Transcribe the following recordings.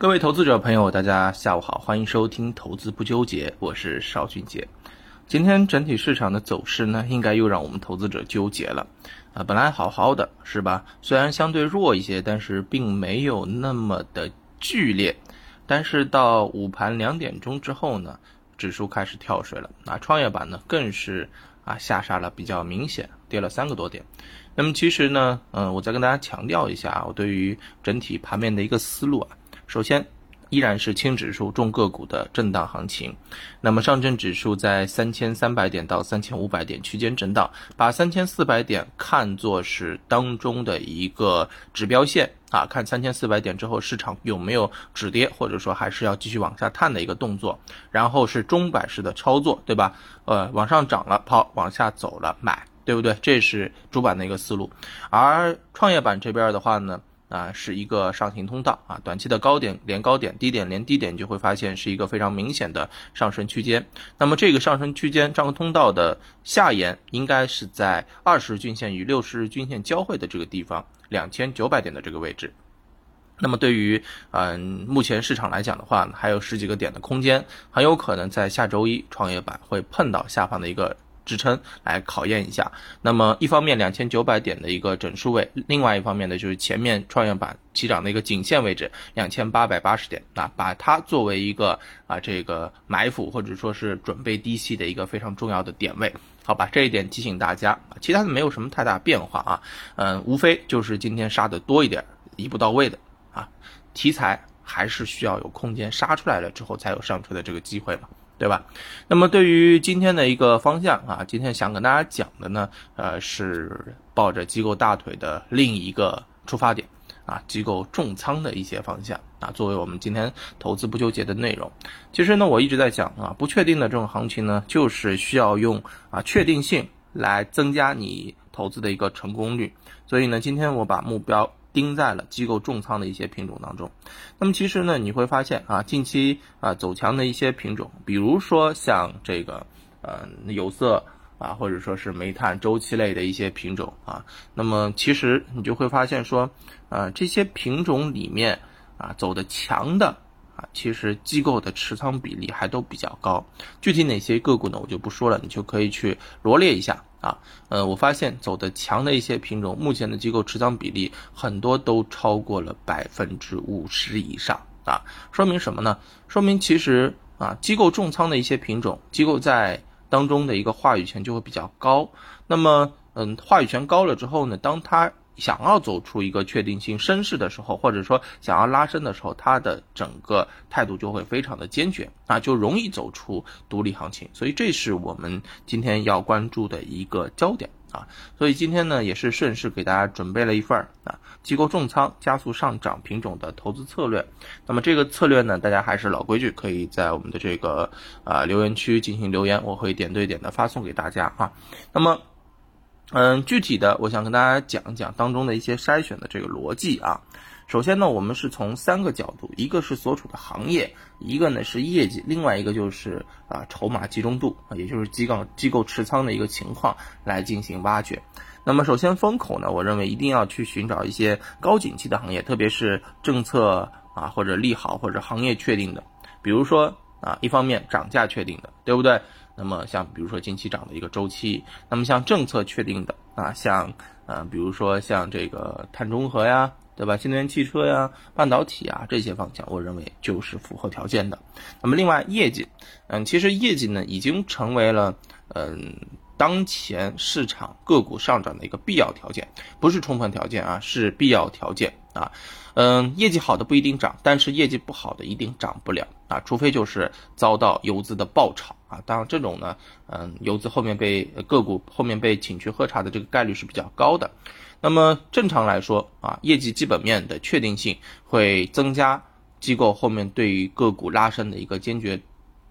各位投资者朋友，大家下午好，欢迎收听《投资不纠结》，我是邵俊杰。今天整体市场的走势呢，应该又让我们投资者纠结了。啊，本来好好的是吧？虽然相对弱一些，但是并没有那么的剧烈。但是到午盘两点钟之后呢，指数开始跳水了。啊，创业板呢更是啊下杀了比较明显，跌了三个多点。那么其实呢，嗯，我再跟大家强调一下啊，我对于整体盘面的一个思路啊。首先，依然是轻指数重个股的震荡行情。那么上证指数在三千三百点到三千五百点区间震荡，把三千四百点看作是当中的一个指标线啊，看三千四百点之后市场有没有止跌，或者说还是要继续往下探的一个动作。然后是中板式的操作，对吧？呃，往上涨了抛，往下走了买，对不对？这是主板的一个思路。而创业板这边的话呢？啊，是一个上行通道啊，短期的高点连高点，低点连低点，就会发现是一个非常明显的上升区间。那么这个上升区间这个通道的下沿，应该是在二十日均线与六十日均线交汇的这个地方，两千九百点的这个位置。那么对于嗯目前市场来讲的话，还有十几个点的空间，很有可能在下周一创业板会碰到下方的一个。支撑来考验一下，那么一方面两千九百点的一个整数位，另外一方面呢就是前面创业板起涨的一个颈线位置两千八百八十点。啊，把它作为一个啊这个埋伏或者说是准备低吸的一个非常重要的点位，好吧，这一点提醒大家，其他的没有什么太大变化啊，嗯，无非就是今天杀的多一点，一步到位的。啊，题材还是需要有空间杀出来了之后才有上车的这个机会嘛。对吧？那么对于今天的一个方向啊，今天想跟大家讲的呢，呃，是抱着机构大腿的另一个出发点啊，机构重仓的一些方向啊，作为我们今天投资不纠结的内容。其实呢，我一直在讲啊，不确定的这种行情呢，就是需要用啊确定性来增加你投资的一个成功率。所以呢，今天我把目标。盯在了机构重仓的一些品种当中，那么其实呢，你会发现啊，近期啊走强的一些品种，比如说像这个呃有色啊，或者说是煤炭周期类的一些品种啊，那么其实你就会发现说，呃这些品种里面啊走的强的啊。其实机构的持仓比例还都比较高，具体哪些个股呢？我就不说了，你就可以去罗列一下啊。呃，我发现走的强的一些品种，目前的机构持仓比例很多都超过了百分之五十以上啊。说明什么呢？说明其实啊，机构重仓的一些品种，机构在当中的一个话语权就会比较高。那么，嗯，话语权高了之后呢，当它想要走出一个确定性升势的时候，或者说想要拉升的时候，它的整个态度就会非常的坚决啊，就容易走出独立行情。所以这是我们今天要关注的一个焦点啊。所以今天呢，也是顺势给大家准备了一份啊机构重仓加速上涨品种的投资策略。那么这个策略呢，大家还是老规矩，可以在我们的这个啊留言区进行留言，我会点对点的发送给大家啊。那么。嗯，具体的，我想跟大家讲一讲当中的一些筛选的这个逻辑啊。首先呢，我们是从三个角度，一个是所处的行业，一个呢是业绩，另外一个就是啊筹码集中度啊，也就是机构机构持仓的一个情况来进行挖掘。那么首先风口呢，我认为一定要去寻找一些高景气的行业，特别是政策啊或者利好或者行业确定的，比如说啊一方面涨价确定的，对不对？那么像比如说近期涨的一个周期，那么像政策确定的啊，像呃比如说像这个碳中和呀，对吧？新能源汽车呀、半导体啊这些方向，我认为就是符合条件的。那么另外业绩，嗯，其实业绩呢已经成为了嗯当前市场个股上涨的一个必要条件，不是充分条件啊，是必要条件啊。嗯，业绩好的不一定涨，但是业绩不好的一定涨不了啊，除非就是遭到游资的爆炒啊。当然这种呢，嗯，游资后面被个股后面被请去喝茶的这个概率是比较高的。那么正常来说啊，业绩基本面的确定性会增加机构后面对于个股拉升的一个坚决。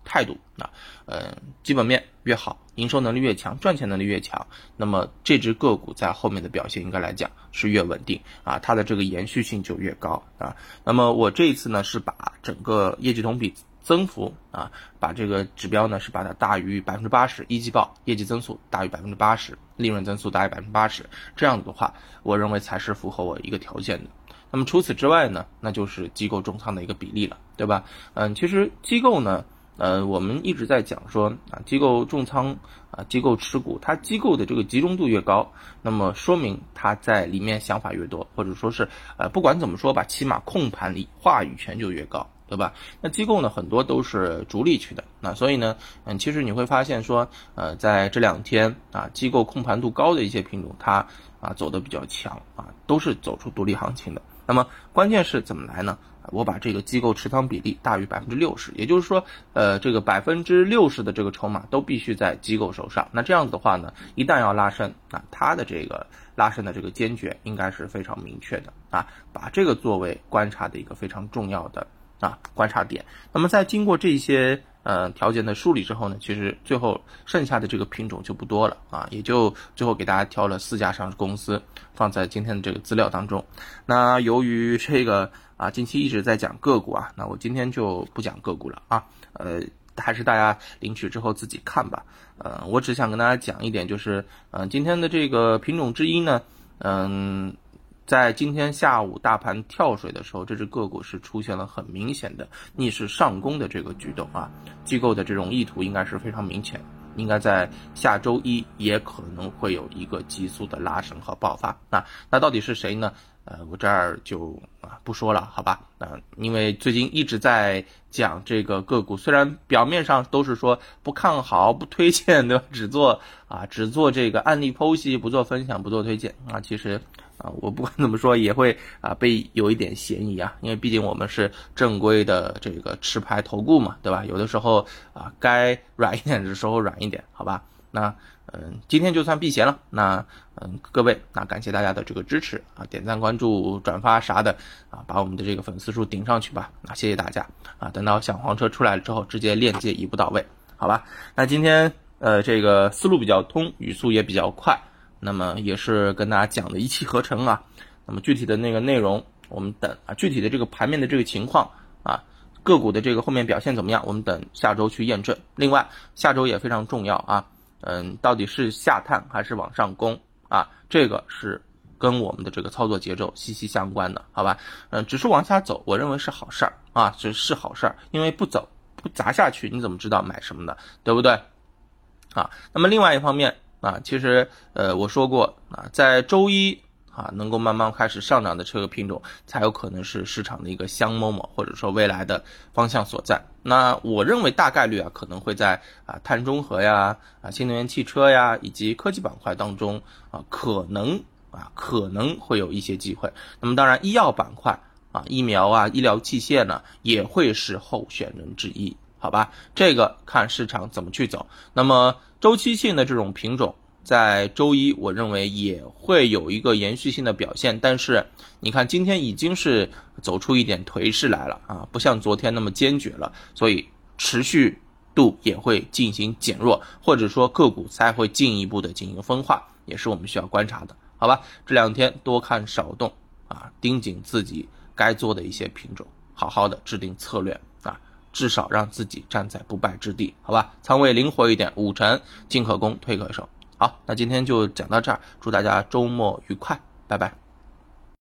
态度啊，呃，基本面越好，营收能力越强，赚钱能力越强，那么这只个股在后面的表现应该来讲是越稳定啊，它的这个延续性就越高啊。那么我这一次呢是把整个业绩同比增幅啊，把这个指标呢是把它大于百分之八十，一季报业绩增速大于百分之八十，利润增速大于百分之八十，这样子的话，我认为才是符合我一个条件的。那么除此之外呢，那就是机构重仓的一个比例了，对吧？嗯，其实机构呢。呃，我们一直在讲说啊，机构重仓啊，机构持股，它机构的这个集中度越高，那么说明它在里面想法越多，或者说是呃，不管怎么说吧，起码控盘力、话语权就越高，对吧？那机构呢，很多都是逐利去的，那所以呢，嗯，其实你会发现说，呃，在这两天啊，机构控盘度高的一些品种，它啊走的比较强啊，都是走出独立行情的。那么关键是怎么来呢？我把这个机构持仓比例大于百分之六十，也就是说，呃，这个百分之六十的这个筹码都必须在机构手上。那这样子的话呢，一旦要拉升，那它的这个拉升的这个坚决应该是非常明确的啊，把这个作为观察的一个非常重要的啊观察点。那么在经过这些。呃，条件的梳理之后呢，其实最后剩下的这个品种就不多了啊，也就最后给大家挑了四家上市公司放在今天的这个资料当中。那由于这个啊，近期一直在讲个股啊，那我今天就不讲个股了啊，呃，还是大家领取之后自己看吧。呃，我只想跟大家讲一点，就是嗯，今天的这个品种之一呢，嗯。在今天下午大盘跳水的时候，这只个股是出现了很明显的逆势上攻的这个举动啊，机构的这种意图应该是非常明显，应该在下周一也可能会有一个急速的拉升和爆发。那那到底是谁呢？呃，我这儿就啊不说了，好吧？啊，因为最近一直在讲这个个股，虽然表面上都是说不看好、不推荐，对吧？只做啊，只做这个案例剖析，不做分享，不做推荐啊，其实。啊，我不管怎么说也会啊被有一点嫌疑啊，因为毕竟我们是正规的这个持牌投顾嘛，对吧？有的时候啊该软一点的时候软一点，好吧？那嗯，今天就算避嫌了。那嗯，各位，那感谢大家的这个支持啊，点赞、关注、转发啥的啊，把我们的这个粉丝数顶上去吧。那谢谢大家啊，等到小黄车出来了之后，直接链接一步到位，好吧？那今天呃这个思路比较通，语速也比较快。那么也是跟大家讲的一气呵成啊。那么具体的那个内容，我们等啊，具体的这个盘面的这个情况啊，个股的这个后面表现怎么样，我们等下周去验证。另外，下周也非常重要啊，嗯，到底是下探还是往上攻啊？这个是跟我们的这个操作节奏息息相关的，好吧？嗯，指数往下走，我认为是好事儿啊，是是好事儿，因为不走不砸下去，你怎么知道买什么的，对不对？啊，那么另外一方面。啊，其实，呃，我说过啊，在周一啊，能够慢慢开始上涨的这个品种，才有可能是市场的一个香某某，或者说未来的方向所在。那我认为大概率啊，可能会在啊碳中和呀、啊新能源汽车呀以及科技板块当中啊，可能啊可能会有一些机会。那么当然，医药板块啊，疫苗啊、医疗器械呢，也会是候选人之一。好吧，这个看市场怎么去走。那么周期性的这种品种，在周一我认为也会有一个延续性的表现。但是你看今天已经是走出一点颓势来了啊，不像昨天那么坚决了，所以持续度也会进行减弱，或者说个股才会进一步的进行分化，也是我们需要观察的。好吧，这两天多看少动啊，盯紧自己该做的一些品种，好好的制定策略。至少让自己站在不败之地，好吧？仓位灵活一点，五成进可攻，退可守。好，那今天就讲到这儿，祝大家周末愉快，拜拜。